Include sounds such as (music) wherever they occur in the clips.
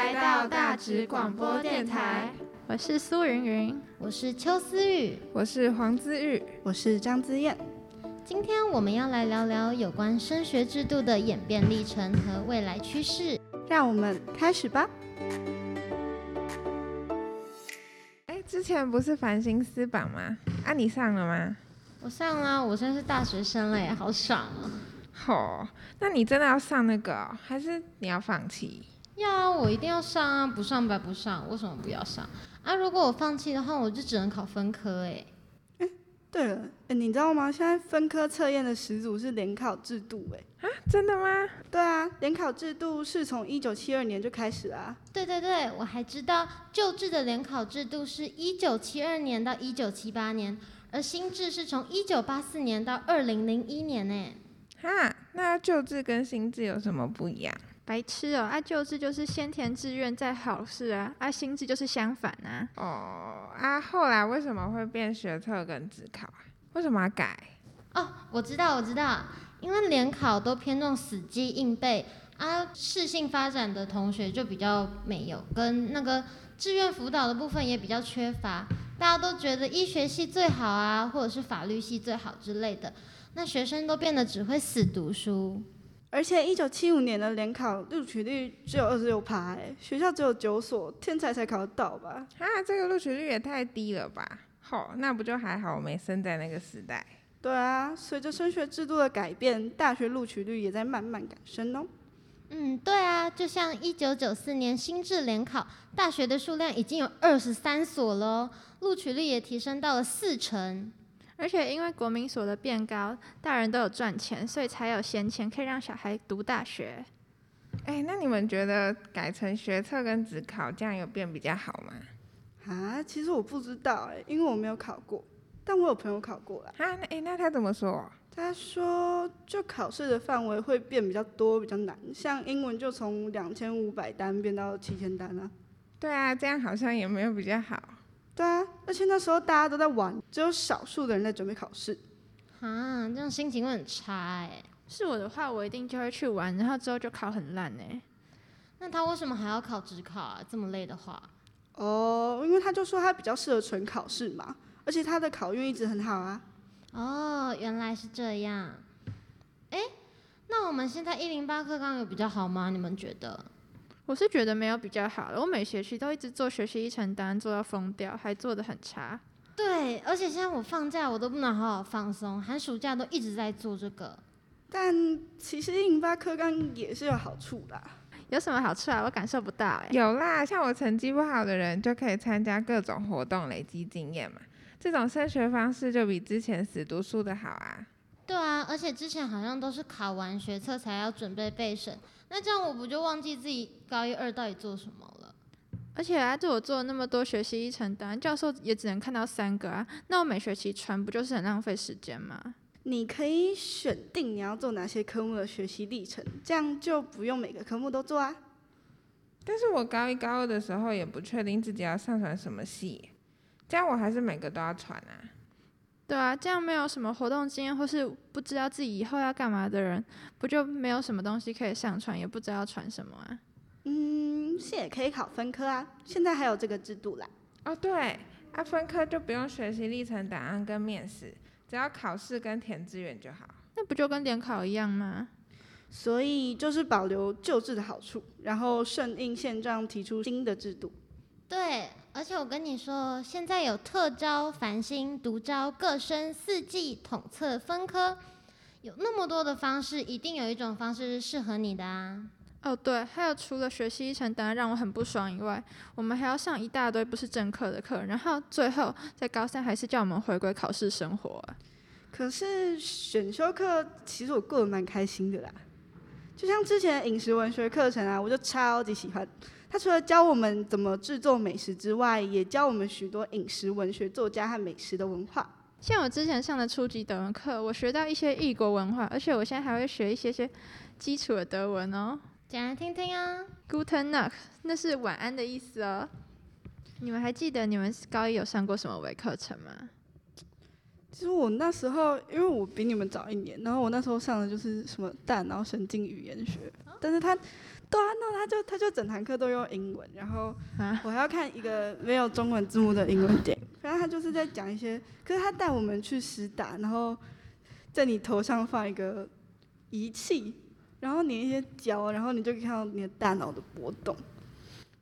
来到大直广播电台，我是苏云云，我是邱思雨，我是黄姿玉，我是张姿燕。今天我们要来聊聊有关升学制度的演变历程和未来趋势，让我们开始吧。哎，之前不是繁星私榜吗？啊，你上了吗？我上了，我现在是大学生了耶，好爽啊！吼、哦，那你真的要上那个、哦，还是你要放弃？要啊，我一定要上啊！不上白不上，为什么不要上啊？如果我放弃的话，我就只能考分科哎。哎，对了，哎，你知道吗？现在分科测验的始祖是联考制度哎。啊，真的吗？对啊，联考制度是从一九七二年就开始了啊。对对对，我还知道旧制的联考制度是一九七二年到一九七八年，而新制是从一九八四年到二零零一年呢。哈，那旧制跟新制有什么不一样？白痴哦！啊，旧制就是先填志愿再考试啊，啊，新制就是相反啊。哦，啊，后来为什么会变学测跟自考啊？为什么要改？哦，我知道，我知道，因为联考都偏重死记硬背啊，适性发展的同学就比较没有，跟那个志愿辅导的部分也比较缺乏。大家都觉得医学系最好啊，或者是法律系最好之类的。那学生都变得只会死读书，而且一九七五年的联考录取率只有二十六趴，哎，学校只有九所，天才才考得到吧？啊，这个录取率也太低了吧？好、哦，那不就还好，我没生在那个时代。对啊，随着升学制度的改变，大学录取率也在慢慢改升哦。嗯，对啊，就像一九九四年新制联考，大学的数量已经有二十三所了，录取率也提升到了四成。而且因为国民所得变高，大人都有赚钱，所以才有闲钱可以让小孩读大学。哎，那你们觉得改成学测跟职考这样有变比较好吗？啊，其实我不知道哎，因为我没有考过，但我有朋友考过了。啊，那哎，那他怎么说？他说，就考试的范围会变比较多，比较难，像英文就从两千五百单变到七千单啊。对啊，这样好像也没有比较好。对啊，而且那时候大家都在玩，只有少数的人在准备考试。啊，这样心情会很差哎。是我的话，我一定就会去玩，然后之后就考很烂哎。那他为什么还要考职考啊？这么累的话？哦，因为他就说他比较适合纯考试嘛，而且他的考运一直很好啊。哦，原来是这样。哎，那我们现在一零八课纲有比较好吗？你们觉得？我是觉得没有比较好了，我每学期都一直做学习历程档案，做到疯掉，还做的很差。对，而且现在我放假我都不能好好放松，寒暑假都一直在做这个。但其实一零八课纲也是有好处的。有什么好处啊？我感受不到哎。有啦，像我成绩不好的人就可以参加各种活动，累积经验嘛。这种升学方式就比之前死读书的好啊。对啊，而且之前好像都是考完学测才要准备备审。那这样我不就忘记自己高一二到底做什么了？而且啊，对我做了那么多学习历程单，教授也只能看到三个啊。那我每学期传不就是很浪费时间吗？你可以选定你要做哪些科目的学习历程，这样就不用每个科目都做啊。但是我高一高二的时候也不确定自己要上传什么系，这样我还是每个都要传啊。对啊，这样没有什么活动经验或是不知道自己以后要干嘛的人，不就没有什么东西可以上传，也不知道要传什么啊？嗯，是也可以考分科啊，现在还有这个制度啦。哦，对，啊，分科就不用学习历程档案跟面试，只要考试跟填志愿就好。那不就跟联考一样吗？所以就是保留旧制的好处，然后顺应现状提出新的制度。对，而且我跟你说，现在有特招、繁星、独招、各升、四季、统测、分科，有那么多的方式，一定有一种方式是适合你的啊。哦，对，还有除了学习一成档案让我很不爽以外，我们还要上一大堆不是正课的课，然后最后在高三还是叫我们回归考试生活啊。可是选修课其实我过得蛮开心的啦，就像之前的饮食文学课程啊，我就超级喜欢。他除了教我们怎么制作美食之外，也教我们许多饮食文学作家和美食的文化。像我之前上的初级德文课，我学到一些异国文化，而且我现在还会学一些些基础的德文哦。讲来听听啊。Guten Nacht，那是晚安的意思哦。你们还记得你们高一有上过什么微课程吗？其实我那时候，因为我比你们早一年，然后我那时候上的就是什么大脑神经语言学，但是他。对啊，那他就他就整堂课都用英文，然后啊我还要看一个没有中文字幕的英文电影。反正他就是在讲一些，可是他带我们去实打，然后在你头上放一个仪器，然后粘一些胶，然后你就可以看到你的大脑的波动。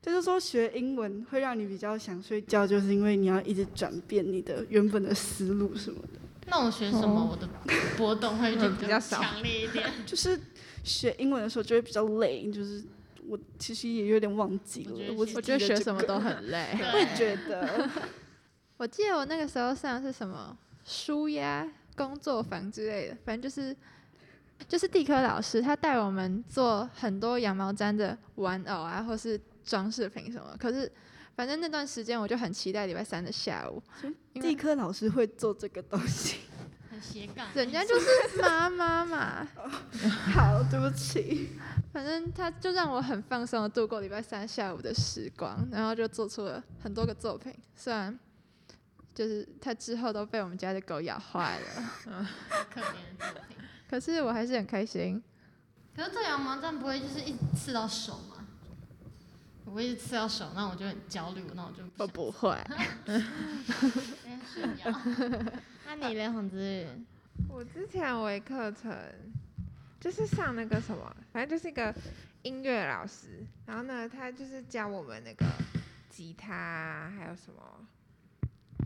就是说学英文会让你比较想睡觉，就是因为你要一直转变你的原本的思路什么的。那我学什么，我的波动会就比较少强烈一点。(laughs) 就是学英文的时候就会比较累，就是我其实也有点忘记了。我我觉得学我觉得学什么都很。累。会觉得，(laughs) 我记得我那个时候上的是什么书呀工作坊之类的，反正就是就是地科老师他带我们做很多羊毛毡的玩偶啊，或是装饰品什么。可是反正那段时间我就很期待礼拜三的下午，因为地科老师会做这个东西。(laughs) 很斜杠，人家就是妈妈嘛。(laughs) 好，对不起。反正他就让我很放松的度过礼拜三下午的时光，然后就做出了很多个作品。虽然就是他之后都被我们家的狗咬坏了，(laughs) 可怜的作品。可是我还是很开心。可是做羊毛毡不会就是一直刺到手吗？我会一直刺到手，那我就很焦虑，那我就我不会。(laughs) 那你嘞，黄子玉？我之前微课程就是上那个什么，反正就是一个音乐老师，然后呢，他就是教我们那个吉他啊，还有什么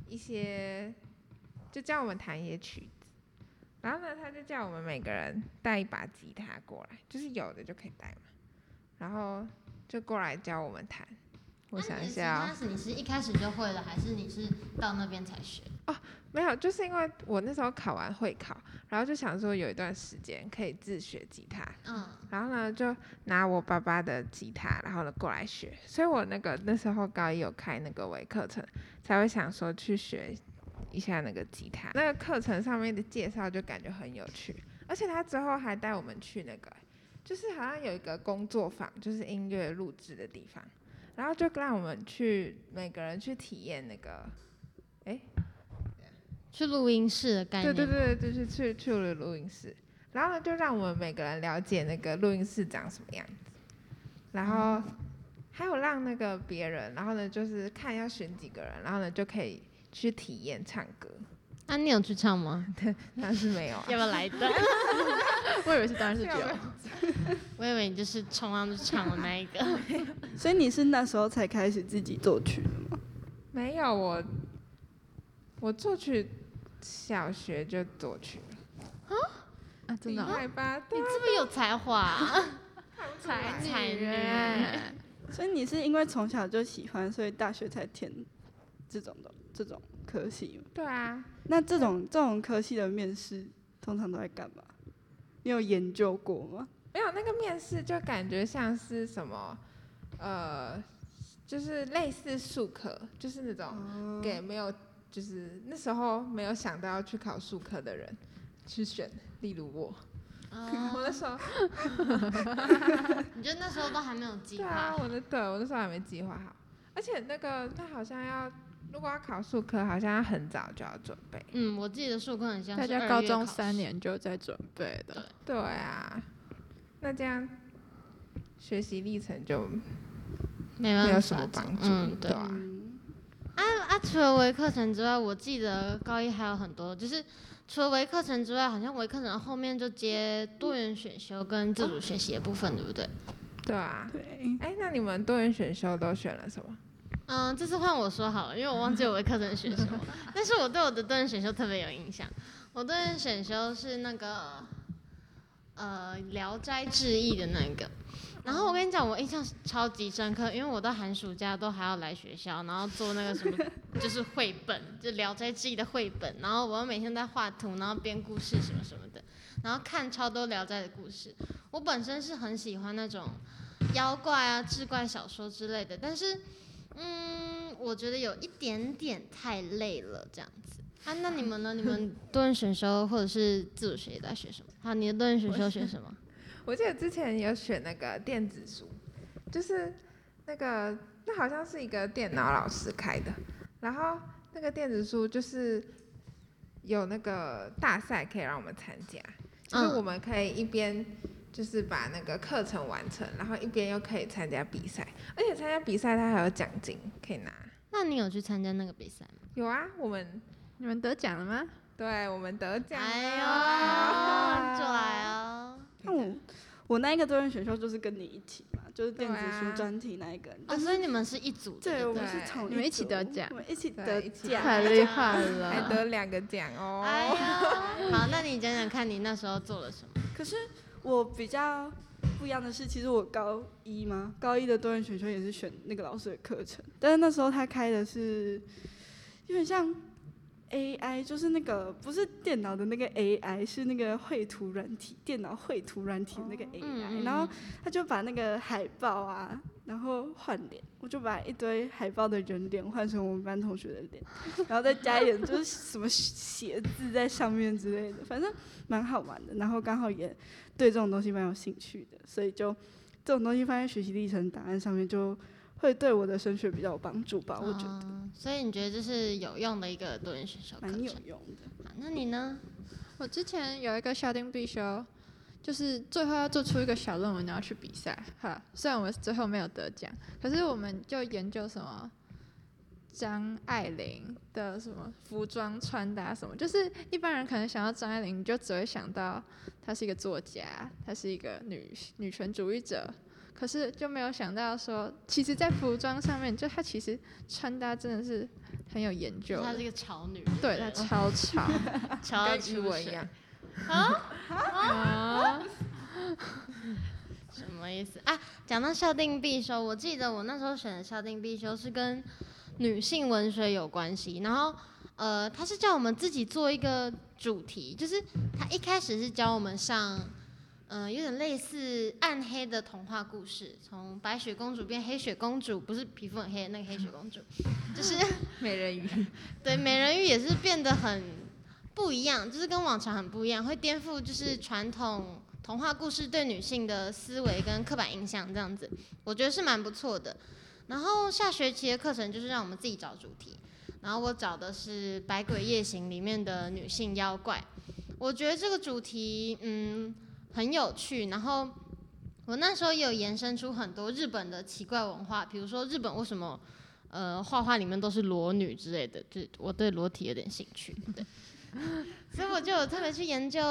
一些，就教我们弹一些曲子。然后呢，他就叫我们每个人带一把吉他过来，就是有的就可以带嘛。然后就过来教我们弹。我想一下、哦，那你是一开始就会了，还是你是到那边才学？哦没有，就是因为我那时候考完会考，然后就想说有一段时间可以自学吉他，嗯，然后呢就拿我爸爸的吉他，然后呢过来学，所以我那个那时候高一有开那个微课程，才会想说去学一下那个吉他。那个课程上面的介绍就感觉很有趣，而且他之后还带我们去那个，就是好像有一个工作坊，就是音乐录制的地方，然后就让我们去每个人去体验那个，哎。去录音室的概念。对对对，就是去去了录音室，然后呢，就让我们每个人了解那个录音室长什么样子，然后还有让那个别人，然后呢，就是看要选几个人，然后呢就可以去体验唱歌。啊，你有去唱吗？(laughs) 对，但是没有、啊。(laughs) 要不要来一段？(laughs) 我以为是当然是有，我以为你就是冲上去唱的那一个。所以你是那时候才开始自己作曲的吗？没有，我我作曲。小学就作曲了啊，真的、哦？厉害吧？你是不是有才华、啊？才才女女。所以你是因为从小就喜欢，所以大学才填这种的这种科系？对啊。那这种这种科系的面试通常都在干嘛？你有研究过吗？没有，那个面试就感觉像是什么，呃，就是类似术科，就是那种给没有。就是那时候没有想到要去考术科的人去选，例如我，嗯、(laughs) 我那时候，(laughs) 你觉得那时候都还没有 (laughs) 计划？对啊，我的对，我那时候还没计划好，而且那个他好像要，如果要考数科，好像很早就要准备。嗯，我记得数科很像大家高中三年就在准备的。对啊，那这样学习历程就没有什么帮助，嗯，对，对啊。啊啊！除了微课程之外，我记得高一还有很多，就是除了微课程之外，好像微课程后面就接多元选修跟自主学习的部分，对不对？对啊。对。哎，那你们多元选修都选了什么？嗯，这次换我说好了，因为我忘记我的课程选修，(laughs) 但是我对我的多人选修特别有印象。我多人选修是那个呃《聊斋志异》的那个。然后我跟你讲，我印象超级深刻，因为我到寒暑假都还要来学校，然后做那个什么，(laughs) 就是绘本，就《聊斋志异》的绘本，然后我要每天在画图，然后编故事什么什么的，然后看超多《聊斋》的故事。我本身是很喜欢那种妖怪啊、志怪小说之类的，但是，嗯，我觉得有一点点太累了，这样子。啊，那你们呢？你们 (laughs) 多人选修或者是自主学习在学什么？好，你的多人选修学什么？我记得之前有选那个电子书，就是那个那好像是一个电脑老师开的，然后那个电子书就是有那个大赛可以让我们参加，就是我们可以一边就是把那个课程完成，然后一边又可以参加比赛，而且参加比赛他还有奖金可以拿。那你有去参加那个比赛吗？有啊，我们你们得奖了吗？对，我们得奖了。哎呦，拽哦！(laughs) 那我我那一个多元选秀就是跟你一起嘛，就是电子书专题那一个。哦，所以你们是一组的。对，我们是同你们一起得奖，我们一起得奖，太厉害了，(laughs) 还得两个奖哦。哎呦，(laughs) 好，那你讲讲看你那时候做了什么？可是我比较不一样的是，其实我高一嘛，高一的多元选修也是选那个老师的课程，但是那时候他开的是有点像。AI 就是那个不是电脑的那个 AI，是那个绘图软体，电脑绘图软体的那个 AI，、嗯、然后他就把那个海报啊，然后换脸，我就把一堆海报的人脸换成我们班同学的脸，然后再加一点就是什么写字在上面之类的，反正蛮好玩的。然后刚好也对这种东西蛮有兴趣的，所以就这种东西放在学习历程档案上面就。会对我的升学比较有帮助吧，我觉得。所以你觉得这是有用的一个多元选修课程？蛮有用的。那你呢？我之前有一个校定必修，就是最后要做出一个小论文，然后去比赛。哈，虽然我们最后没有得奖，可是我们就研究什么张爱玲的什么服装穿搭什么，就是一般人可能想到张爱玲，你就只会想到她是一个作家，她是一个女女权主义者。可是就没有想到说，其实，在服装上面，就她其实穿搭真的是很有研究。她是一个潮女。对，她超潮，潮 (laughs) 跟语文一样。啊啊！什么意思啊？讲到校定必修，我记得我那时候选的校定必修是跟女性文学有关系，然后呃，他是叫我们自己做一个主题，就是他一开始是教我们上。嗯、呃，有点类似暗黑的童话故事，从白雪公主变黑雪公主，不是皮肤很黑的那个黑雪公主，就是美人鱼。对，美人鱼也是变得很不一样，就是跟往常很不一样，会颠覆就是传统童话故事对女性的思维跟刻板印象这样子，我觉得是蛮不错的。然后下学期的课程就是让我们自己找主题，然后我找的是《百鬼夜行》里面的女性妖怪，我觉得这个主题，嗯。很有趣，然后我那时候也有延伸出很多日本的奇怪文化，比如说日本为什么呃画画里面都是裸女之类的，就我对裸体有点兴趣，对，(laughs) 所以我就有特别去研究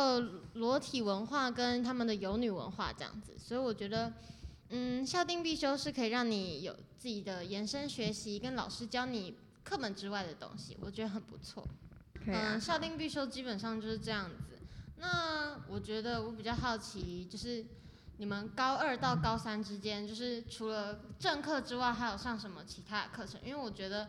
裸体文化跟他们的游女文化这样子，所以我觉得嗯校定必修是可以让你有自己的延伸学习，跟老师教你课本之外的东西，我觉得很不错。嗯，校定必修基本上就是这样子。那我觉得我比较好奇，就是你们高二到高三之间，就是除了正课之外，还有上什么其他的课程？因为我觉得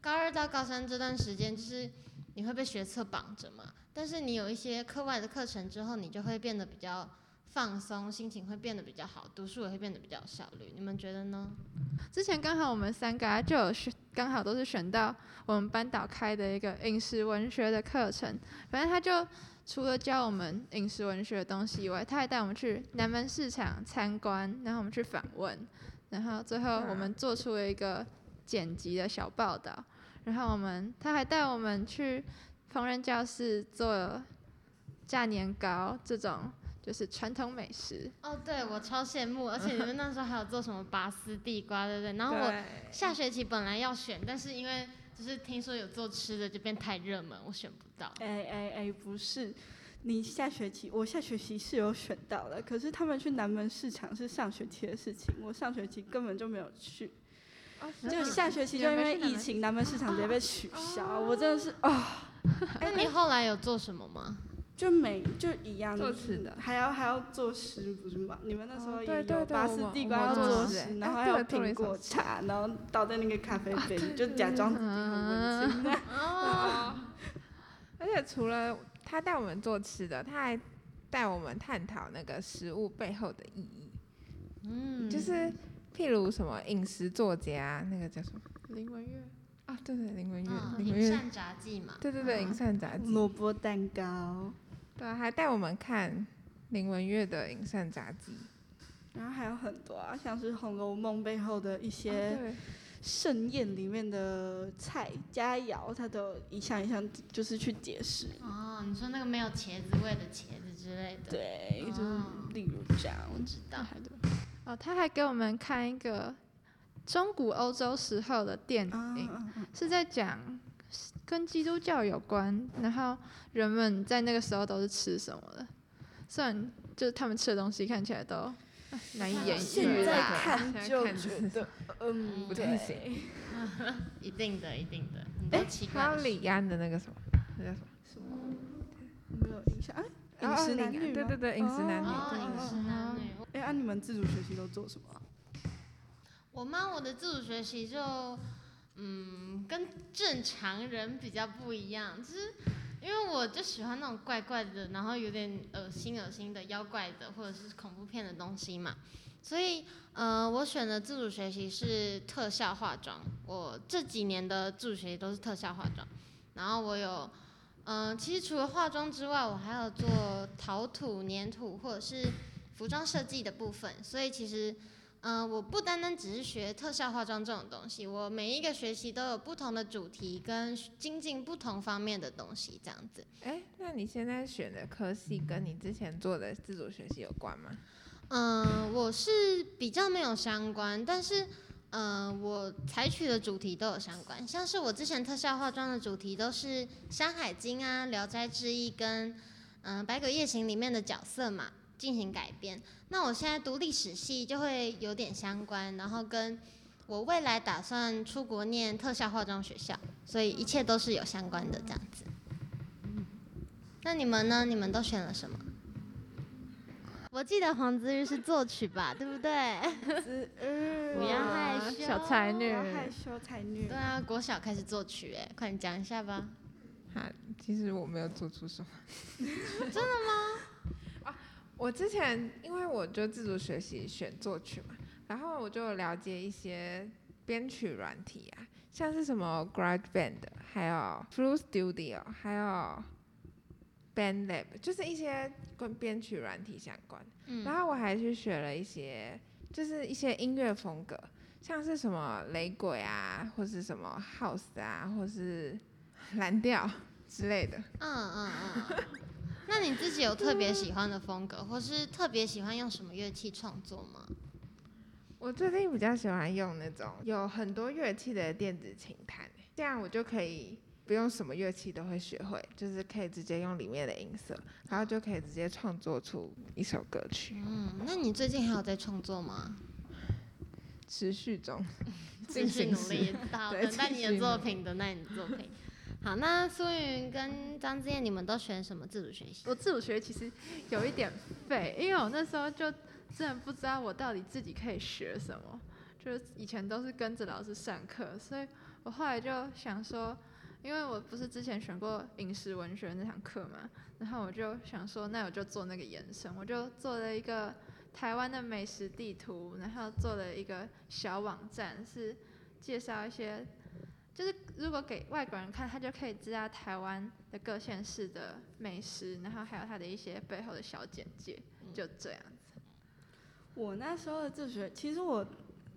高二到高三这段时间，就是你会被学测绑着嘛。但是你有一些课外的课程之后，你就会变得比较放松，心情会变得比较好，读书也会变得比较有效率。你们觉得呢？之前刚好我们三个就有选，刚好都是选到我们班导开的一个饮食文学的课程，反正他就。除了教我们饮食文学的东西以外，他还带我们去南门市场参观，然后我们去访问，然后最后我们做出了一个剪辑的小报道，然后我们他还带我们去烹饪教室做炸年糕这种就是传统美食。哦，对，我超羡慕，而且你们那时候还有做什么拔丝地瓜，对不对？然后我下学期本来要选，但是因为就是听说有做吃的就变太热门，我选不到。哎哎哎，不是，你下学期我下学期是有选到了，可是他们去南门市场是上学期的事情，我上学期根本就没有去。哦，就下学期就因为疫情，南门市场直接被取消，哦、我真的是啊。那、哦、(laughs) 你后来有做什么吗？(laughs) 就每就一样做吃的，还要还要做食不是吗？你们那时候也有拔丝地瓜要做食，然后还有苹果茶，然后倒在那个咖啡杯里，就假装自己很温馨。(laughs) 而且除了他带我们做吃的，他还带我们探讨那个食物背后的意义。嗯，就是譬如什么饮食作家，那个叫什么？林文月。啊，对对，林文月。饮膳札记嘛。对对对，饮膳札记。萝卜蛋糕。对啊，还带我们看林文月的《饮膳札记》，然后还有很多啊，像是《红楼梦》背后的一些盛宴里面的菜佳肴，他都一项一项就是去解释。哦，你说那个没有茄子味的茄子之类的。对，就是例如这样，我知道。哦，他还给我们看一个中古欧洲时候的电影，啊、是在讲跟基督教有关，然后人们在那个时候都是吃什么的，虽然就是他们吃的东西看起来都。难以言喻，现在看就觉得，(laughs) 嗯，不太行。(laughs) 一定的，一定的。哎，还有李安的那个什么，那叫什么？什么？没有印象。哎，饮食男女。对对对，饮食男女。饮食男女。哎，那，你们自主学习都做什么？我妈？我的自主学习就，嗯，跟正常人比较不一样，就是。因为我就喜欢那种怪怪的，然后有点恶心恶心的妖怪的，或者是恐怖片的东西嘛，所以，呃，我选的自主学习是特效化妆。我这几年的自主学习都是特效化妆，然后我有，嗯、呃，其实除了化妆之外，我还有做陶土、粘土或者是服装设计的部分，所以其实。嗯、呃，我不单单只是学特效化妆这种东西，我每一个学习都有不同的主题跟精进不同方面的东西，这样子。哎，那你现在选的科系跟你之前做的自主学习有关吗？嗯、呃，我是比较没有相关，但是，嗯、呃，我采取的主题都有相关，像是我之前特效化妆的主题都是《山海经》啊，《聊斋志异》跟嗯、呃《百鬼夜行》里面的角色嘛。进行改编，那我现在读历史系就会有点相关，然后跟我未来打算出国念特效化妆学校，所以一切都是有相关的这样子。那你们呢？你们都选了什么？我记得黄子玉是作曲吧，对不对？不要害羞，小才女，不要害羞才女。对啊，国小开始作曲，哎，快点讲一下吧。哈，其实我没有做出什么。真的吗？(laughs) 我之前因为我就自主学习选作曲嘛，然后我就了解一些编曲软体啊，像是什么 GarageBand，还有 Fruit Studio，还有 BandLab，就是一些跟编曲软体相关。嗯。然后我还去学了一些，就是一些音乐风格，像是什么雷鬼啊，或是什么 House 啊，或是 (laughs) 蓝调 (laughs) 之类的。嗯嗯嗯。那你自己有特别喜欢的风格，或是特别喜欢用什么乐器创作吗？我最近比较喜欢用那种有很多乐器的电子琴弹，这样我就可以不用什么乐器都会学会，就是可以直接用里面的音色，然后就可以直接创作出一首歌曲。嗯，那你最近还有在创作吗？持续中，(laughs) 继续努力，等待你的作品，等待你的作品。好，那苏云跟张之燕，你们都选什么自主学习？我自主学习其实有一点废，因为我那时候就真的不知道我到底自己可以学什么，就是以前都是跟着老师上课，所以我后来就想说，因为我不是之前选过饮食文学那堂课嘛，然后我就想说，那我就做那个延伸，我就做了一个台湾的美食地图，然后做了一个小网站，是介绍一些。就是如果给外国人看，他就可以知道台湾的各县市的美食，然后还有它的一些背后的小简介，就这样子。我那时候的自学，其实我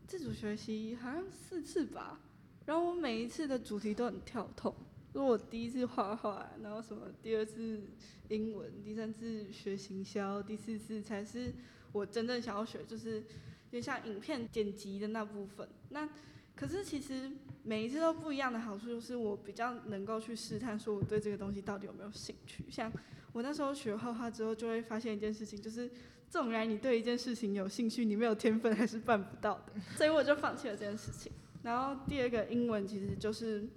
自主学习好像四次吧，然后我每一次的主题都很跳痛。如果我第一次画画，然后什么第二次英文，第三次学行销，第四次才是我真正想要学，就是就像影片剪辑的那部分。那可是其实每一次都不一样的好处，就是我比较能够去试探，说我对这个东西到底有没有兴趣。像我那时候学画画之后，就会发现一件事情，就是纵然你对一件事情有兴趣，你没有天分还是办不到的。所以我就放弃了这件事情。然后第二个英文其实就是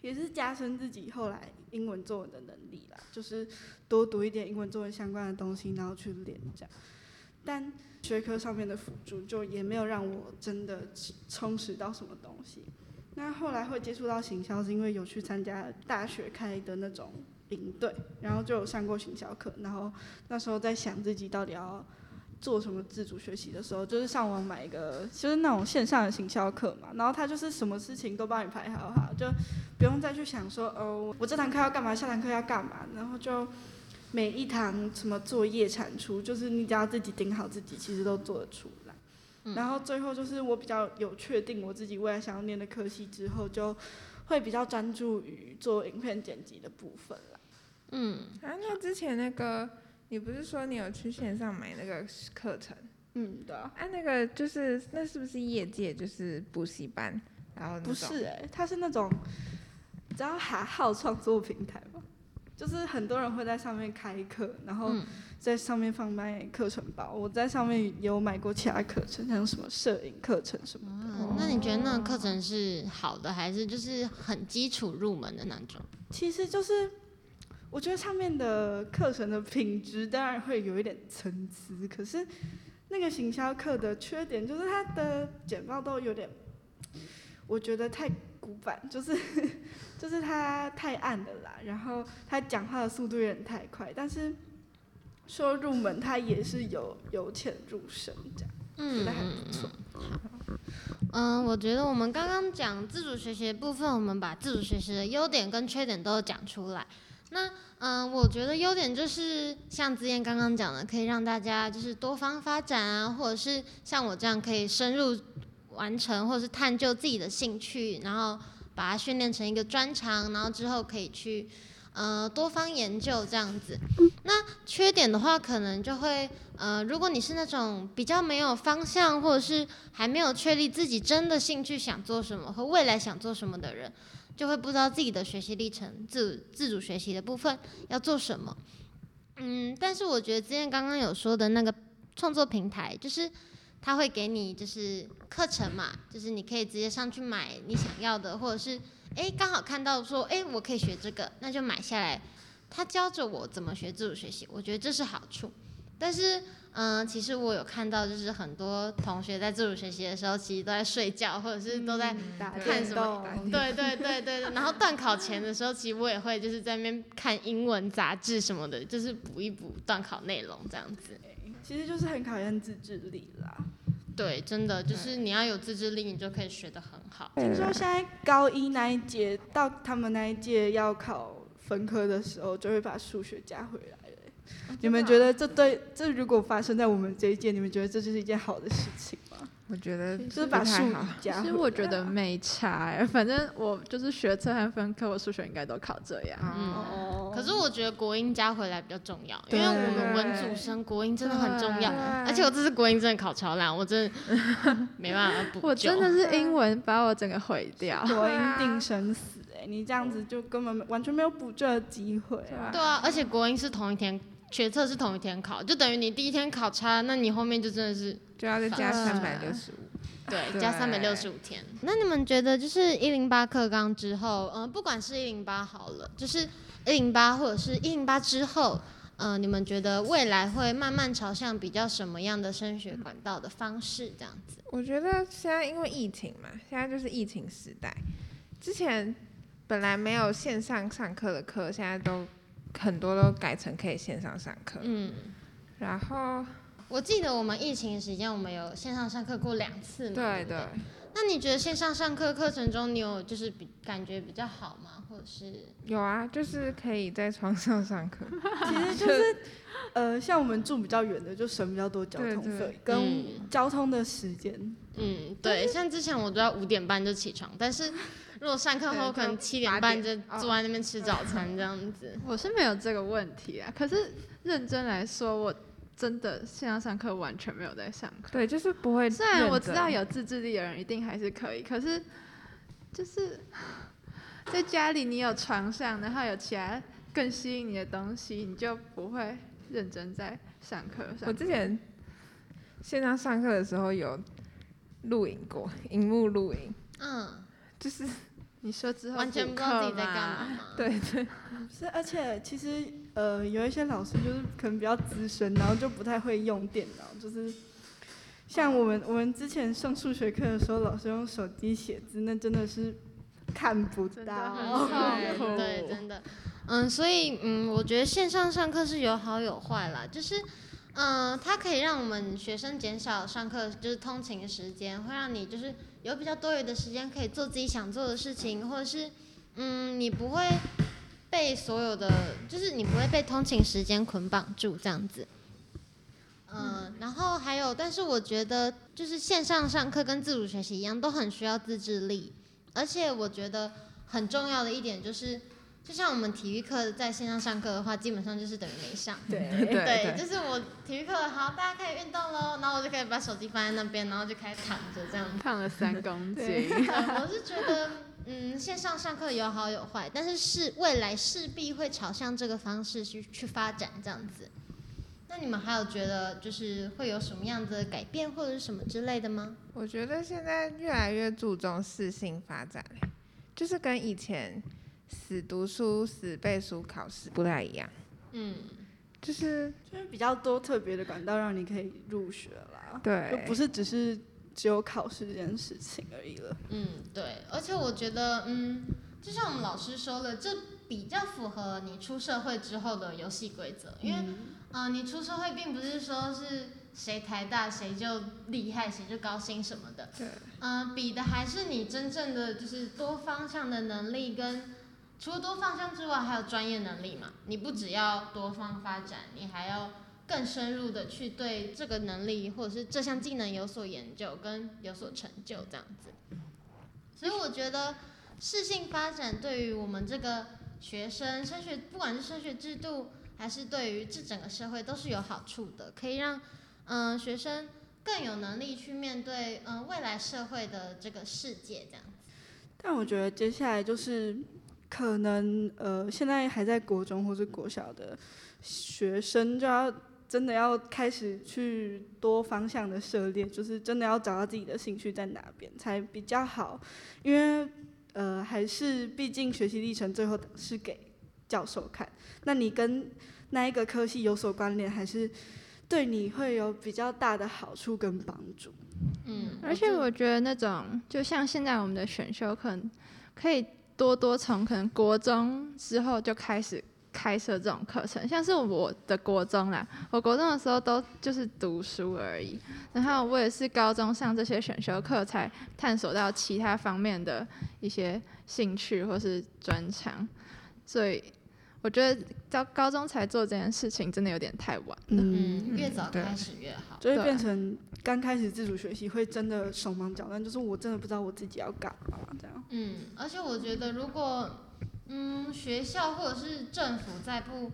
也是加深自己后来英文作文的能力啦，就是多读一点英文作文相关的东西，然后去练这样。但学科上面的辅助就也没有让我真的充实到什么东西。那后来会接触到行销，是因为有去参加大学开的那种营队，然后就有上过行销课。然后那时候在想自己到底要做什么自主学习的时候，就是上网买一个，就是那种线上的行销课嘛。然后他就是什么事情都帮你排好好，就不用再去想说，哦，我这堂课要干嘛，下堂课要干嘛，然后就。每一堂什么作业产出，就是你只要自己盯好自己，其实都做得出来。嗯然后最后就是我比较有确定我自己未来想要念的科系之后，就会比较专注于做影片剪辑的部分了。嗯，啊，那之前那个，你不是说你有去线上买那个课程？嗯，对啊。啊，那个就是那是不是业界就是补习班？然后不是哎、它是那种，你知道哈好创作平台吗？就是很多人会在上面开课，然后嗯在上面贩卖课程包。我在上面有买过其他课程，像什么摄影课程什么的。嗯那你觉得那个课程是好的，还是就是很基础入门的那种？其实就是，我觉得上面的课程的品质当然会有一点参差，可是那个行销课的缺点就是它的简报都有点，我觉得太古板，就是 (laughs) 就是它太暗的啦，然后他讲话的速度有点太快，但是说入门它也是有由浅入深这样，觉嗯得还不错。嗯，我觉得我们刚刚讲自主学习的部分，我们把自主学习的优点跟缺点都讲出来。那嗯，我觉得优点就是像子燕刚刚讲的，可以让大家就是多方发展啊，或者是像我这样可以深入完成，或者是探究自己的兴趣，然后把它训练成一个专长，然后之后可以去呃多方研究这样子。那缺点的话，可能就会呃，如果你是那种比较没有方向，或者是还没有确立自己真的兴趣想做什么和未来想做什么的人，就会不知道自己的学习历程、自自主学习的部分要做什么。嗯，但是我觉得之前刚刚有说的那个创作平台，就是它会给你就是课程嘛，就是你可以直接上去买你想要的，或者是诶刚好看到说诶我可以学这个，那就买下来。他教着我怎么学自主学习，我觉得这是好处。但是，嗯、呃，其实我有看到，就是很多同学在自主学习的时候，其实都在睡觉，或者是都在看什么动，对对对对对。然后段考前的时候，其实我也会就是在那边看英文杂志什么的，就是补一补段考内容这样子。其实就是很考验自制力啦。对，真的就是你要有自制力，你就可以学得很好。听说现在高一那一届到他们那一届要考分科的时候，就会把数学加回来了。你们觉得这对这如果发生在我们这一届，你们觉得这就是一件好的事情吗？我觉得就是把数语不太好。加。其实我觉得没差欸，反正我就是学测和分科，我数学应该都考这样。嗯，哦，可是我觉得国英加回来比较重要，因为我们文组生国英真的很重要。而且我这次国英真的考超烂，我真的没办法补救。(laughs) 我真的是英文把我整个毁掉。国英定生死哎、你这样子就根本完全没有补救的机会啊。对啊，而且国英是同一天，学测是同一天考，就等于你第一天考差，那你后面就真的是就要再加三百六十五。对对加三百六十五天。那你们觉得就是一零八课纲之后，嗯、不管是一零八好了，就是一零八或者是一零八之后，嗯、你们觉得未来会慢慢朝向比较什么样的升学管道的方式这样子？我觉得现在因为疫情嘛，现在就是疫情时代。之前本来没有线上上课的课，现在都很多都改成可以线上上课。嗯。然后，我记得我们疫情时间，我们有线上上课过两次嘛。对对那你觉得线上上课课程中，你有就是比感觉比较好吗？或者是有啊，就是可以在床上上课。(laughs) 其实就是呃，像我们住比较远的，就省比较多交通费跟嗯交通的时间。嗯，对，像之前我都要五点半就起床，但是如果上课后可能七点半就坐在那边吃早餐这样子。(laughs) 我是没有这个问题啊，可是认真来说，我真的线上上课完全没有在上课。对，就是不会。虽然我知道有自制力的人一定还是可以，可是就是 (sighs) 在家里你有床上，然后有其他更吸引你的东西，你就不会认真在上课上。我之前线上上课的时候有录影过，荧幕录影，嗯，就是你说之后完全不知道自己在干嘛？(laughs) 对对，是，而且其实呃，有一些老师就是可能比较资深，然后就不太会用电脑，就是像我们我们之前上数学课的时候，老师用手机写字，那真的是看不到。对，真的，(laughs) 嗯，所以嗯，我觉得线上上课是有好有坏啦，就是，嗯，它可以让我们学生减少上课就是通勤时间，会让你就是有比较多余的时间可以做自己想做的事情，或者是，嗯，你不会被所有的，就是你不会被通勤时间捆绑住这样子。嗯，然后还有，但是我觉得就是线上上课跟自主学习一样，都很需要自制力。而且我觉得很重要的一点就是，就像我们体育课在线上上课的话，基本上就是等于没上。对 (laughs) 对对对，就是我体育课好，大家可以运动喽，然后我就可以把手机放在那边，然后就开始躺着这样。胖了三公 (laughs) 斤。我是觉得，嗯，线上上课有好有坏，但是是未来势必会朝向这个方式去去发展这样子。那你们还有觉得就是会有什么样的改变或者是什么之类的吗？我觉得现在越来越注重适性发展，就是跟以前死读书、死背书考试不太一样。嗯，就是就是比较多特别的管道让你可以入学啦，对，就不是只是只有考试这件事情而已了。嗯，对，而且我觉得，嗯，就像我们老师说的，这比较符合你出社会之后的游戏规则，因为。嗯啊、呃，你出社会并不是说是谁台大谁就厉害，谁就高薪什么的。对。嗯、呃，比的还是你真正的就是多方向的能力跟，除了多方向之外，还有专业能力嘛。你不只要多方发展，你还要更深入的去对这个能力或者是这项技能有所研究跟有所成就这样子。所以我觉得适性发展对于我们这个学生升学，不管是升学制度。还是对于这整个社会都是有好处的，可以让嗯、学生更有能力去面对嗯、未来社会的这个世界这样子。但我觉得接下来就是可能呃现在还在国中或是国小的学生就要真的要开始去多方向的涉猎，就是真的要找到自己的兴趣在哪边才比较好，因为呃还是毕竟学习历程最后是给教授看，那你跟那一个科系有所关联，还是对你会有比较大的好处跟帮助。嗯，而且我觉得那种就像现在我们的选修课，可以多多从可能国中之后就开始开设这种课程，像是我的国中啦，我国中的时候都就是读书而已，然后我也是高中上这些选修课才探索到其他方面的一些兴趣或是专长，所以。我觉得到高中才做这件事情，真的有点太晚了。嗯，越早开始越好。就会变成刚开始自主学习会真的手忙脚乱，就是我真的不知道我自己要干嘛这样。嗯，而且我觉得如果嗯学校或者是政府再不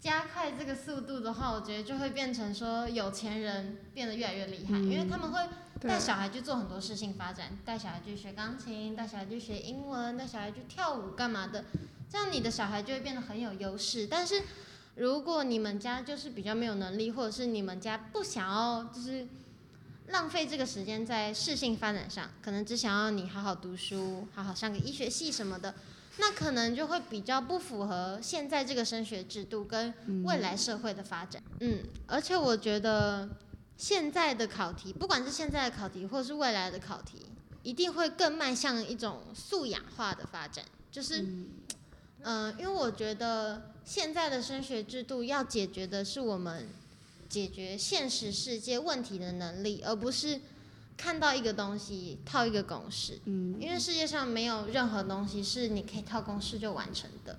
加快这个速度的话，我觉得就会变成说有钱人变得越来越厉害，嗯，因为他们会带小孩去做很多事情发展，带小孩去学钢琴，带小孩去学英文，带小孩去跳舞干嘛的。这样你的小孩就会变得很有优势，但是如果你们家就是比较没有能力，或者是你们家不想要就是浪费这个时间在适性发展上，可能只想要你好好读书，好好上个医学系什么的，那可能就会比较不符合现在这个升学制度跟未来社会的发展。嗯，而且我觉得现在的考题，不管是现在的考题或是未来的考题，一定会更迈向一种素养化的发展，就是。嗯，因为我觉得现在的升学制度要解决的是我们解决现实世界问题的能力，而不是看到一个东西套一个公式。嗯，因为世界上没有任何东西是你可以套公式就完成的，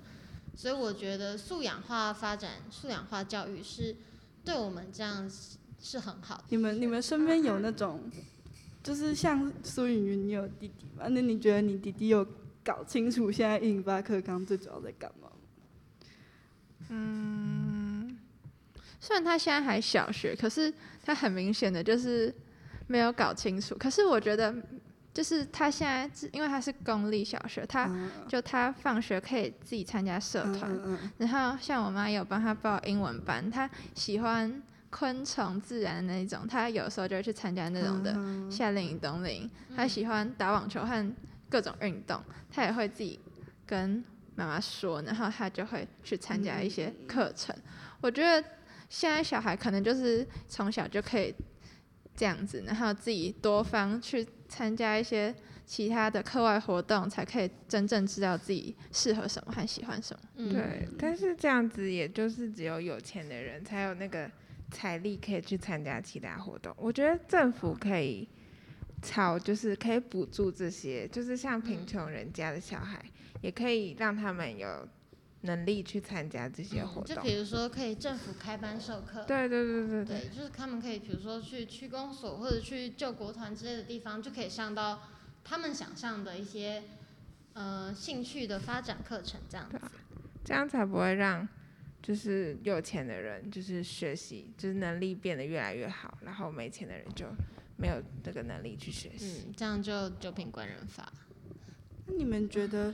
所以我觉得素养化发展、素养化教育是对我们这样是很好的。你们你们身边有那种，就是像苏云云，你有弟弟吗？那你觉得你弟弟有？搞清楚现在一零八课纲最主要在干嘛？嗯，虽然他现在还小学，可是他很明显的就是没有搞清楚。可是我觉得，就是他现在因为他是公立小学，他就他放学可以自己参加社团，然后像我妈有帮他报英文班，他喜欢昆虫、自然那种，他有时候就会去参加那种的夏令营、冬令营。他喜欢打网球和各种运动，他也会自己跟妈妈说，然后他就会去参加一些课程。我觉得现在小孩可能就是从小就可以这样子，然后自己多方去参加一些其他的课外活动，才可以真正知道自己适合什么和喜欢什么。嗯、对，但是这样子也就是只有有钱的人才有那个财力可以去参加其他活动。我觉得政府可以。超就是可以补助这些，就是像贫穷人家的小孩，也可以让他们有能力去参加这些活动。就比如说，可以政府开班授课。对对对对对，就是他们可以，比如说去区公所或者去救国团之类的地方，就可以上到他们想上的一些呃兴趣的发展课程，这样子。这样才不会让就是有钱的人就是学习就是能力变得越来越好，然后没钱的人就没有这个能力去学习。嗯，这样就九品官人法。那你们觉得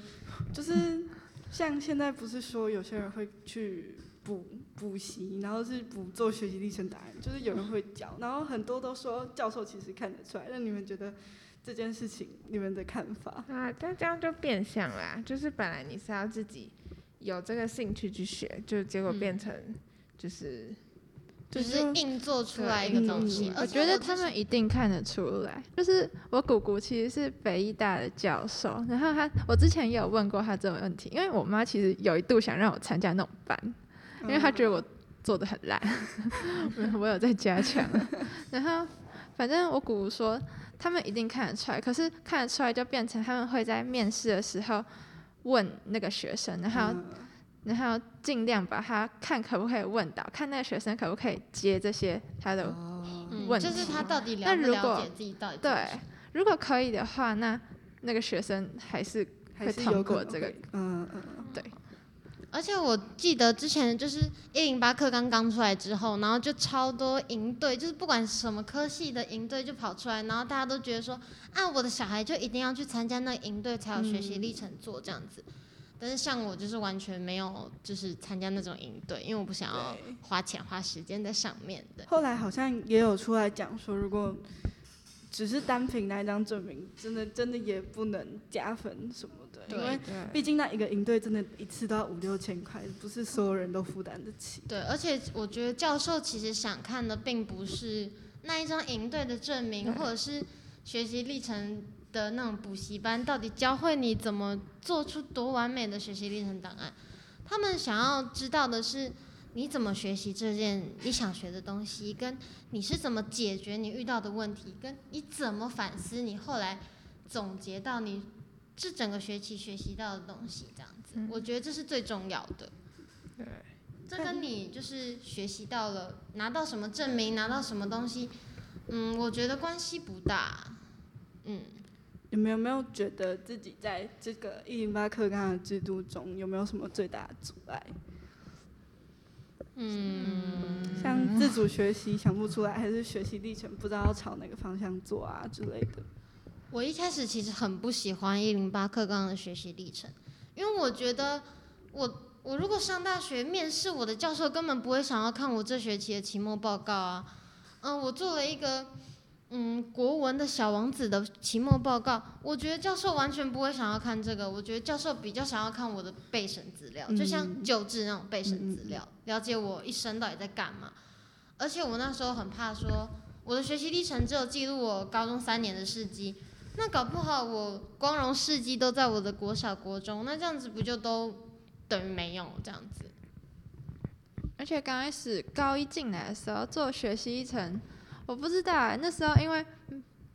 就是？像现在不是说有些人会去补补习，然后是补做学习历程答案，就是有人会教，然后很多都说教授其实看得出来。那你们觉得这件事情，你们的看法？啊，但这样就变相啦，就是本来你是要自己有这个兴趣去学，就结果变成就是。就是硬做出来一个东西，我觉得他们一定看得出来。就是我姑姑其实是北医大的教授，然后他我之前也有问过他这种问题，因为我妈其实有一度想让我参加那种班，因为她觉得我做的很烂，我 (laughs) 有在加强。然后反正我姑姑说他们一定看得出来，可是看得出来就变成他们会在面试的时候问那个学生，然后。然后尽量把他看可不可以问到，看那个学生可不可以接这些他的问题。嗯、就是他到底了不了解自己到底。对，如果可以的话，那那个学生还是会通过这个。嗯嗯对。而且我记得之前就是一零八课刚刚出来之后，然后就超多营队，就是不管什么科系的营队就跑出来，然后大家都觉得说，啊，我的小孩就一定要去参加那个营队才有学习历程做这样子。嗯但是像我就是完全没有，就是参加那种营队，因为我不想要花钱花时间在上面的。后来好像也有出来讲说，如果只是单凭那一张证明，真的真的也不能加分什么的，因为毕竟那一个营队真的一次都要五六千块，不是所有人都负担得起。对，而且我觉得教授其实想看的并不是那一张营队的证明，或者是学习历程。的那种补习班到底教会你怎么做出多完美的学习历程档案？他们想要知道的是你怎么学习这件你想学的东西，跟你是怎么解决你遇到的问题，跟你怎么反思你后来总结到你这整个学期学习到的东西。这样子，我觉得这是最重要的。对，这跟你就是学习到了拿到什么证明，拿到什么东西，嗯，我觉得关系不大。嗯。你们有没有觉得自己在这个一零八课纲的制度中有没有什么最大的阻碍？嗯，像自主学习想不出来，还是学习历程不知道要朝哪个方向做啊之类的。我一开始其实很不喜欢一零八课纲的学习历程，因为我觉得我我如果上大学面试，我的教授根本不会想要看我这学期的期末报告啊。嗯，我做了一个。嗯，国文的小王子的期末报告，我觉得教授完全不会想要看这个。我觉得教授比较想要看我的备审资料，就像旧制那种备审资料，了解我一生到底在干嘛。而且我那时候很怕说，我的学习历程只有记录我高中三年的事迹，那搞不好我光荣事迹都在我的国小国中，那这样子不就都等于没有这样子？而且刚开始高一进来的时候做学习历程。我不知道啊，那时候因为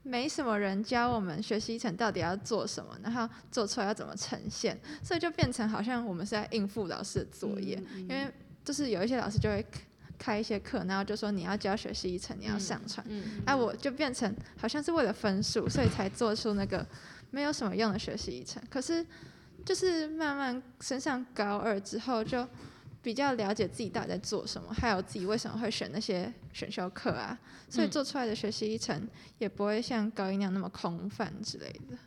没什么人教我们学习历程到底要做什么，然后做出来要怎么呈现，所以就变成好像我们是在应付老师的作业。因为就是有一些老师就会开一些课，然后就说你要教学习历程，你要上传。哎、嗯嗯啊，我就变成好像是为了分数，所以才做出那个没有什么用的学习历程。可是就是慢慢升上高二之后就。比较了解自己到底在做什么，还有自己为什么会选那些选修课啊，所以做出来的学习历程也不会像高一那样那么空泛之类的。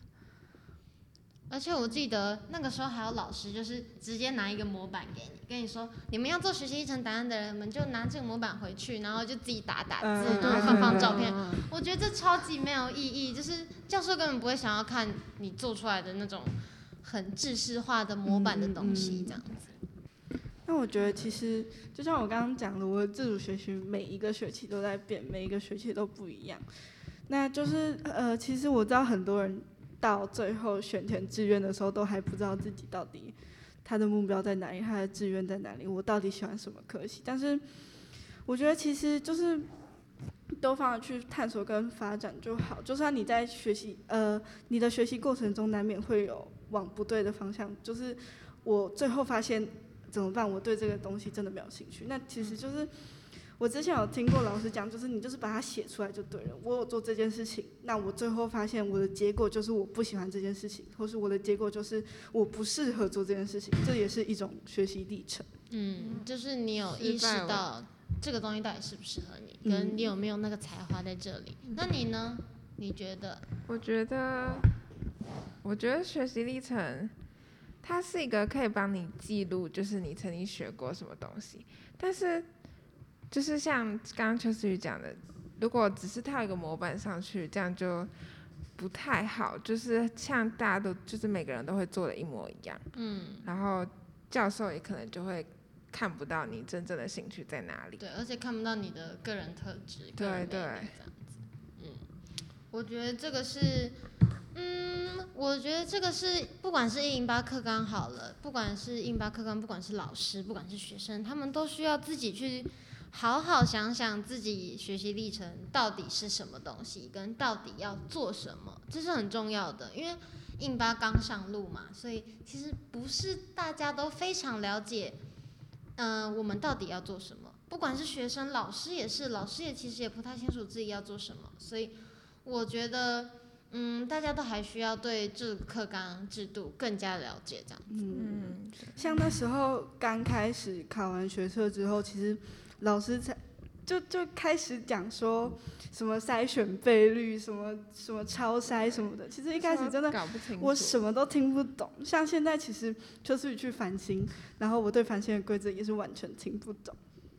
而且我记得那个时候还有老师，就是直接拿一个模板给你，跟你说，你们要做学习历程答案的人们就拿这个模板回去，然后就自己打打字，然后放放照片。我觉得这超级没有意义，就是教授根本不会想要看你做出来的那种很制式化的模板的东西，这样子。那我觉得其实就像我刚刚讲的，我自主学习每一个学期都在变，每一个学期都不一样。那就是呃，其实我知道很多人到最后选填志愿的时候，都还不知道自己到底他的目标在哪里，他的志愿在哪里，我到底喜欢什么科系。但是我觉得其实就是多方的去探索跟发展就好。就算你在学习呃你的学习过程中难免会有往不对的方向，就是我最后发现。怎么办？我对这个东西真的没有兴趣。那其实就是。我之前有听过老师讲，就是你就是把它写出来就对了。我有做这件事情，那我最后发现我的结果就是我不喜欢这件事情，或是我的结果就是我不适合做这件事情，这也是一种学习历程。嗯，就是你有意识到这个东西到底适不适合你，跟你有没有那个才华在这里。那你呢？你觉得？我觉得，我觉得学习历程，它是一个可以帮你记录，就是你曾经学过什么东西，但是。就是像刚刚邱思雨讲的，如果只是套一个模板上去，这样就不太好。就是像大家都就是每个人都会做的一模一样，嗯，然后教授也可能就会看不到你真正的兴趣在哪里。对，而且看不到你的个人特质。对对。这样子，嗯，我觉得这个是，嗯，我觉得这个是，不管是印巴克刚好了，不管是印巴克刚，不管是老师，不管是学生，他们都需要自己去。好好想想自己学习历程到底是什么东西，跟到底要做什么，这是很重要的。因为印巴刚上路嘛，所以其实不是大家都非常了解，嗯、我们到底要做什么。不管是学生、老师也是，老师也其实也不太清楚自己要做什么。所以我觉得，嗯，大家都还需要对这课纲制度更加了解，这样子。嗯，像那时候刚开始考完学测之后，其实。老师才就就开始讲说什么筛选倍率，什么什么超筛什么的。其实一开始真的搞不清楚，我什么都听不懂。像现在其实就是去繁星，然后我对繁星的规则也是完全听不懂。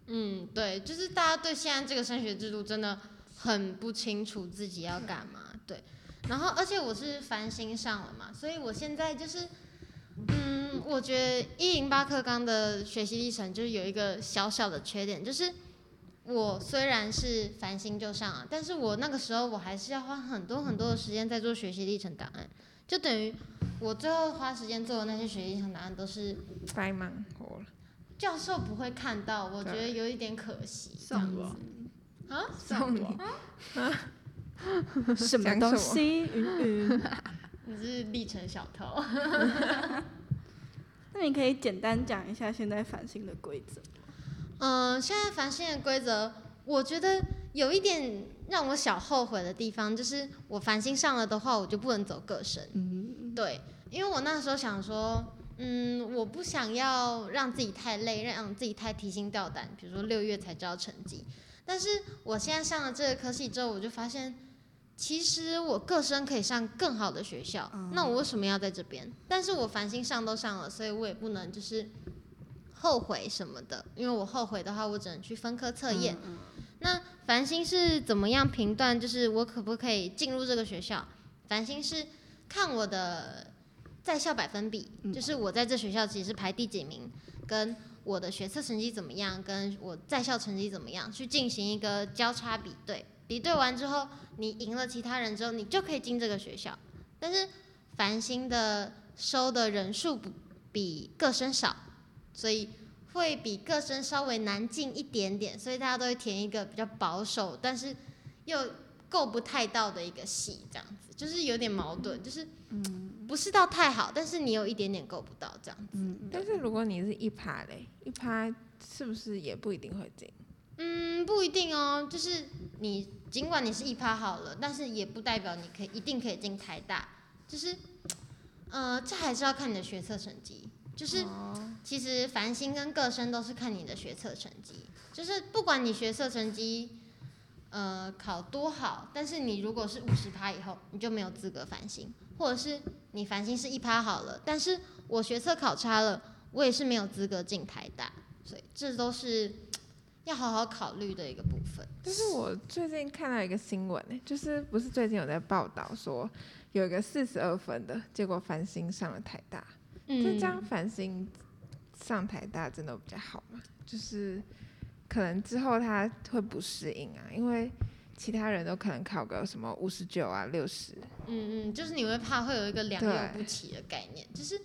嗯，对，就是大家对现在这个升学制度真的很不清楚自己要干嘛。对，然后而且我是繁星上了嘛，所以我现在就是。嗯，我觉得一零八课纲的学习历程就是有一个小小的缺点，就是我虽然是繁星就上了，但是我那个时候我还是要花很多很多的时间在做学习历程档案，就等于我最后花时间做的那些学习历程档案都是白忙活了。教授不会看到，我觉得有一点可惜。这样子啊？送你啊？(laughs) 什么东西？云云。(laughs) 你是历程小偷。(laughs) 那你可以简单讲一下现在繁星的规则。嗯，现在繁星的规则，我觉得有一点让我小后悔的地方，就是我繁星上了的话，我就不能走个神。嗯。对，因为我那时候想说，嗯，我不想要让自己太累，让自己太提心吊胆。比如说六月才知道成绩，但是我现在上了这个科系之后，我就发现。其实我个生可以上更好的学校，嗯，那我为什么要在这边？但是我繁星上都上了，所以我也不能就是后悔什么的，因为我后悔的话，我只能去分科测验。嗯嗯。那繁星是怎么样评断？就是我可不可以进入这个学校？繁星是看我的在校百分比，就是我在这学校其实是排第几名，跟我的学测成绩怎么样，跟我在校成绩怎么样，去进行一个交叉比对。比对完之后，你赢了其他人之后，你就可以进这个学校。但是繁星的收的人数不比各生少，所以会比各生稍微难进一点点。所以大家都会填一个比较保守，但是又够不太到的一个系，这样子就是有点矛盾，就是不是到太好，但是你有一点点够不到这样子。但是如果你是一趴嘞，一趴是不是也不一定会进？嗯，不一定哦。就是你尽管你是一趴好了，但是也不代表你可以一定可以进台大。就是，呃，这还是要看你的学测成绩。就是，其实繁星跟各生都是看你的学测成绩。就是不管你学测成绩，呃，考多好，但是你如果是五十趴以后，你就没有资格繁星。或者是你繁星是一趴好了，但是我学测考差了，我也是没有资格进台大。所以这都是。要好好考虑的一个部分。就是我最近看到一个新闻，就是不是最近有在报道说，有一个四十二分的结果繁星上了台大，嗯，就这样繁星上台大真的比较好吗？就是可能之后他会不适应啊，因为其他人都可能考个什么五十九啊、六十。嗯嗯，就是你会怕会有一个良莠不齐的概念，就是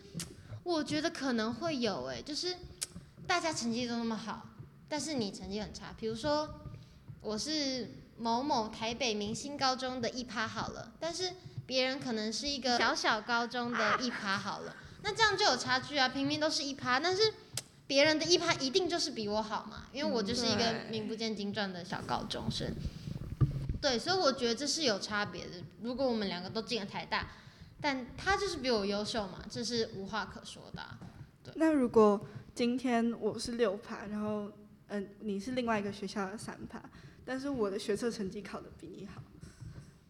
我觉得可能会有哎、欸，就是大家成绩都那么好。但是你成绩很差，比如说我是某某台北明星高中的一趴好了，但是别人可能是一个小小高中的一趴好了，那这样就有差距啊。明明都是一趴，但是别人的一趴一定就是比我好嘛，因为我就是一个名不见经传的小高中生。对，所以我觉得这是有差别的。如果我们两个都进了台大，但他就是比我优秀嘛，这是无话可说的啊。对。那如果今天我是六趴，然后嗯、呃，你是另外一个学校的三趴，但是我的学测成绩考得比你好，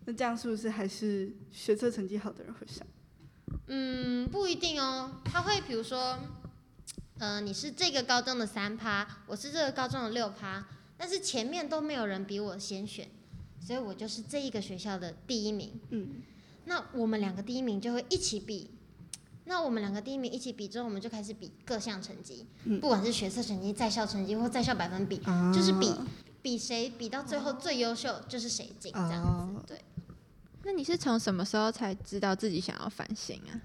那这样是不是还是学测成绩好的人会上？嗯，不一定哦。他会比如说，嗯、呃，你是这个高中的三趴，我是这个高中的六趴，但是前面都没有人比我先选。所以我就是这一个学校的第一名。嗯，那我们两个第一名就会一起比。那我们两个第一名一起比之后，我们就开始比各项成绩，嗯、不管是学测成绩、在校成绩或在校百分比，啊、就是比比谁比到最后最优秀，就是谁进这样子。对。那你是从什么时候才知道自己想要反省啊？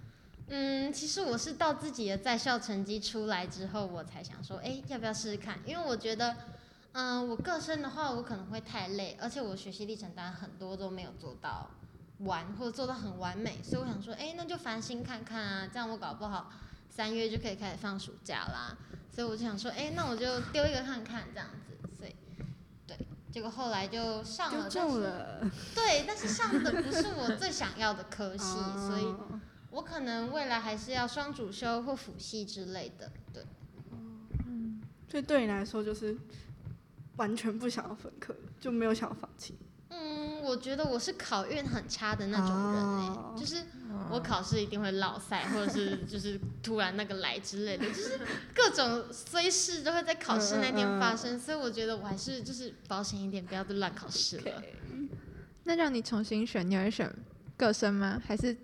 嗯，其实我是到自己的在校成绩出来之后，我才想说，哎，要不要试试看？因为我觉得。嗯，我个身的话，我可能会太累，而且我学习历程当然很多都没有做到完，或者做到很完美，所以我想说，哎，那就繁星看看啊，这样我搞不好三月就可以开始放暑假啦。所以我就想说，哎，那我就丢一个看看这样子，所以对，结果后来就上了，中了，对，但是上的不是我最想要的科系，所以我可能未来还是要双主修或辅系之类的，对，嗯，所以对你来说就是。完全不想要分科，就没有想要放弃。嗯，我觉得我是考运很差的那种人哎、欸，oh. 就是我考试一定会落赛，或者是 (laughs) 就是突然那个来之类的，就是各种衰事都会在考试那天发生，所以我觉得我还是就是保险一点，不要再乱考试了。Okay. 那让你重新选，你会选个生吗？还是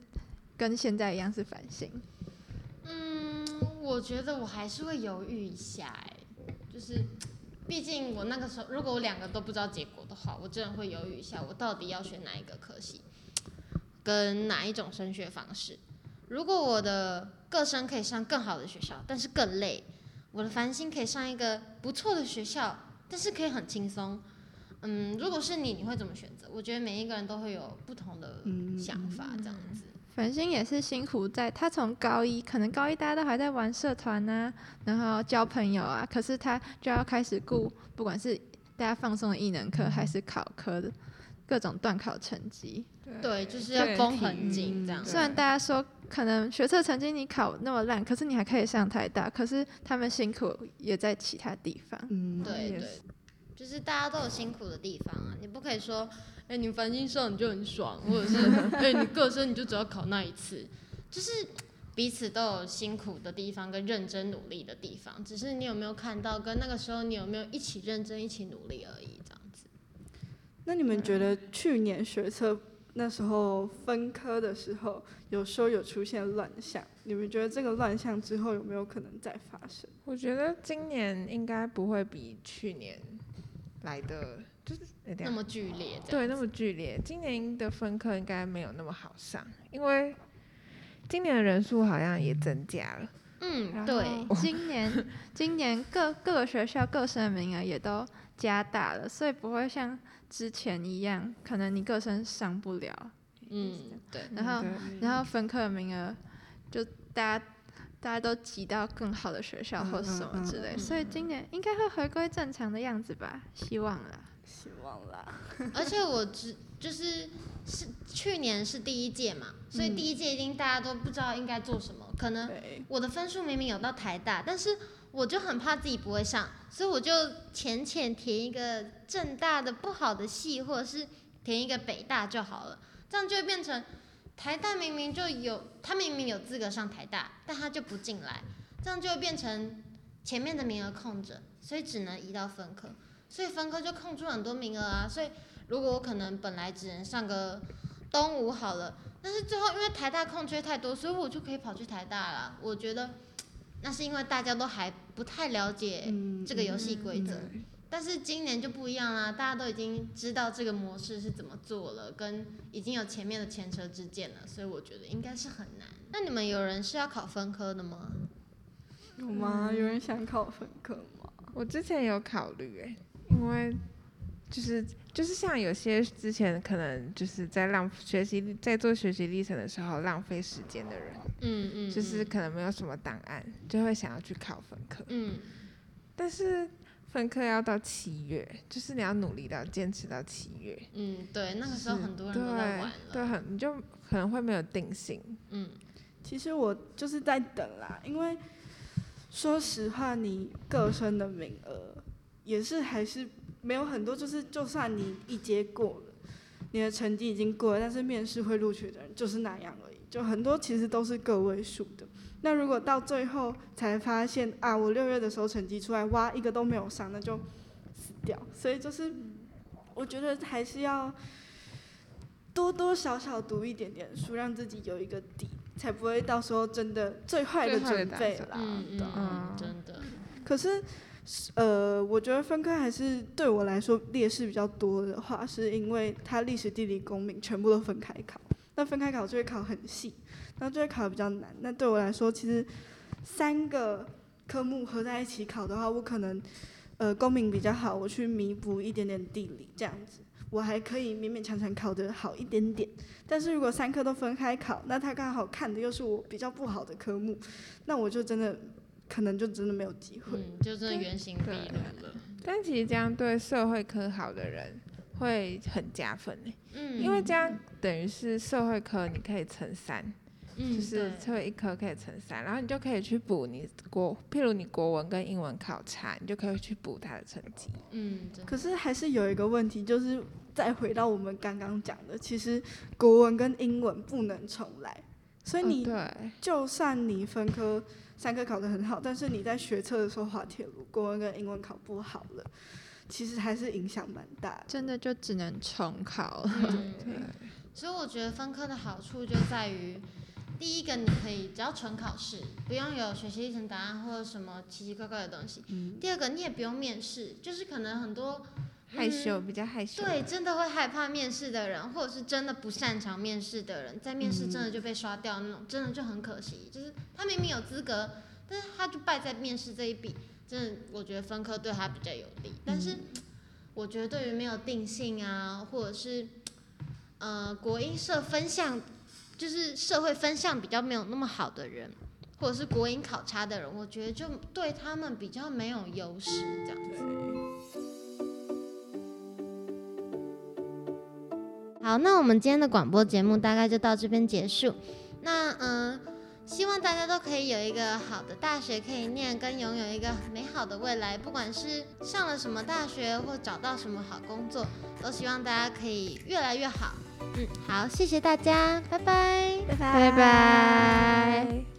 跟现在一样是繁星？嗯，我觉得我还是会犹豫一下哎、欸，就是。毕竟我那个时候，如果我两个都不知道结果的话，我真的会犹豫一下，我到底要选哪一个科系，跟哪一种升学方式。如果我的个申可以上更好的学校，但是更累；我的繁星可以上一个不错的学校，但是可以很轻松。嗯，如果是你，你会怎么选择？我觉得每一个人都会有不同的想法，这样子。繁星也是辛苦在，他从高一可能高一大家都还在玩社团啊，然后交朋友啊，可是他就要开始顾，不管是大家放松的艺能课，还是考科的各种段考成绩，对，就是要绷很紧这样。虽然大家说可能学测成绩你考那么烂，可是你还可以上台大，可是他们辛苦也在其他地方。嗯，对。对，就是大家都有辛苦的地方啊，你不可以说。哎、欸，你繁星上你就很爽，或者是哎、欸，你个生你就只要考那一次，就是彼此都有辛苦的地方跟认真努力的地方，只是你有没有看到，跟那个时候你有没有一起认真一起努力而已，这样子。那你们觉得去年学测那时候分科的时候，有时候有出现乱象，你们觉得这个乱象之后有没有可能再发生？我觉得今年应该不会比去年来的。就是那么剧烈，对，那么剧烈。今年的分科应该没有那么好上，因为今年的人数好像也增加了。嗯，对，今年 (laughs) 今年各各个学校各生的名额也都加大了，所以不会像之前一样，可能你各生上不了。嗯，对。然后然后分科的名额就大家大家都挤到更好的学校或什么之类，所以今年应该会回归正常的样子吧，希望啦。希望啦，(laughs) 而且我只就是是去年是第一届嘛，所以第一届一定大家都不知道应该做什么。可能我的分数明明有到台大，但是我就很怕自己不会上，所以我就浅浅填一个正大的不好的系，或者是填一个北大就好了。这样就会变成台大明明就有，他明明有资格上台大，但他就不进来，这样就变成前面的名额空着，所以只能移到分科。所以分科就空出很多名额啊，所以如果我可能本来只能上个东吴好了，但是最后因为台大空缺太多，所以我就可以跑去台大了。我觉得那是因为大家都还不太了解这个游戏规则，但是今年就不一样啦，大家都已经知道这个模式是怎么做了，跟已经有前面的前车之鉴了，所以我觉得应该是很难。那你们有人是要考分科的吗？有吗？有人想考分科吗？我之前有考虑诶。因为就是就是像有些之前可能就是在浪学习在做学习历程的时候浪费时间的人，嗯嗯，就是可能没有什么档案，就会想要去考分科。嗯，但是分科要到七月，就是你要努力到坚持到七月。嗯，对，那个时候很多人都在玩了，对，很你就可能会没有定性。嗯，其实我就是在等啦，因为说实话，你个生的名额也是还是。没有很多，就是就算你一阶过了，你的成绩已经过了，但是面试会录取的人就是那样而已。就很多其实都是个位数的。那如果到最后才发现啊，我六月的时候成绩出来，哇，一个都没有上，那就死掉。所以就是，我觉得还是要多多少少读一点点书，让自己有一个底，才不会到时候真的最坏的准备啦。嗯嗯嗯，真的。可是。呃，我觉得分科还是对我来说劣势比较多的话，是因为它历史、地理、公民全部都分开考，那分开考就会考很细，那就会考的比较难。那对我来说，其实三个科目合在一起考的话，我可能呃公民比较好，我去弥补一点点地理这样子，我还可以勉勉强强考得好一点点。但是如果三科都分开考，那他刚好看的又是我比较不好的科目，那我就真的。可能就真的没有机会，嗯，就真的原形毕露了。但其实这样对社会科好的人会很加分呢，嗯，因为这样等于是社会科你可以乘三，嗯，就是社会一科可以乘三，然后你就可以去补你国，譬如你国文跟英文考差，你就可以去补他的成绩，嗯。可是还是有一个问题，就是再回到我们刚刚讲的，其实国文跟英文不能重来，所以你就算你分科。三科考得很好，但是你在学测的时候滑铁卢，国文跟英文考不好了，其实还是影响蛮大的。真的就只能重考。嗯，对。所以我觉得分科的好处就在于，第一个你可以只要纯考试，不用有学习历程答案或者什么奇奇怪怪的东西。嗯。第二个你也不用面试，就是可能很多害羞、比较害羞。对，真的会害怕面试的人，或者是真的不擅长面试的人，在面试真的就被刷掉那种，真的就很可惜。就是他明明有资格。但是他就败在面试这一笔，真的，我觉得分科对他比较有利。但是，我觉得对于没有定性啊，或者是，呃，国英社分项，就是社会分项比较没有那么好的人，或者是国营考察的人，我觉得就对他们比较没有优势这样子。好，那我们今天的广播节目大概就到这边结束。那嗯。呃希望大家都可以有一个好的大学可以念，跟拥有一个美好的未来。不管是上了什么大学，或找到什么好工作，都希望大家可以越来越好。嗯，好，谢谢大家，拜拜，拜拜。拜拜。